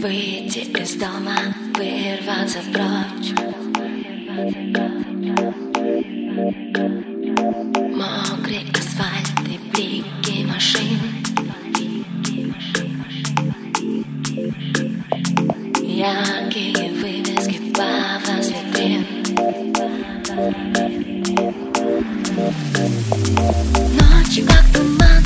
Выйти из дома, вырваться прочь. Мокрый асфальт и блики машин. Яркие вывески по витрин Ночью как туман.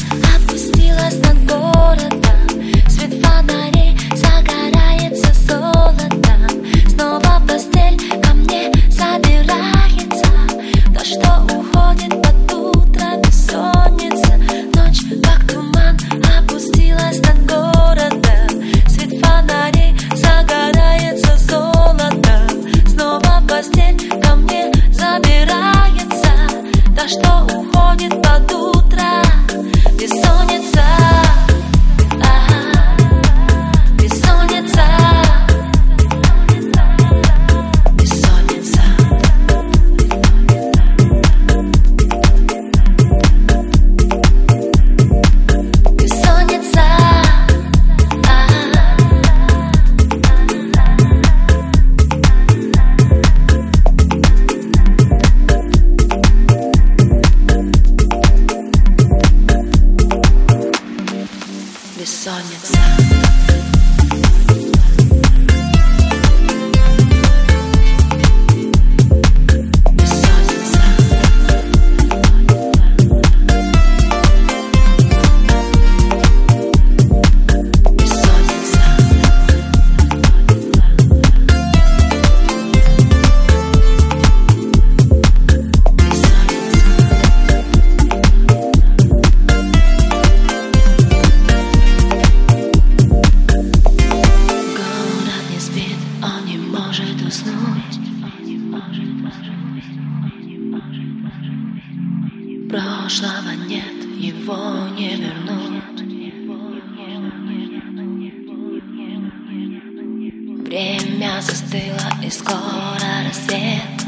Прошлого нет, его не вернут Время застыло и скоро рассвет.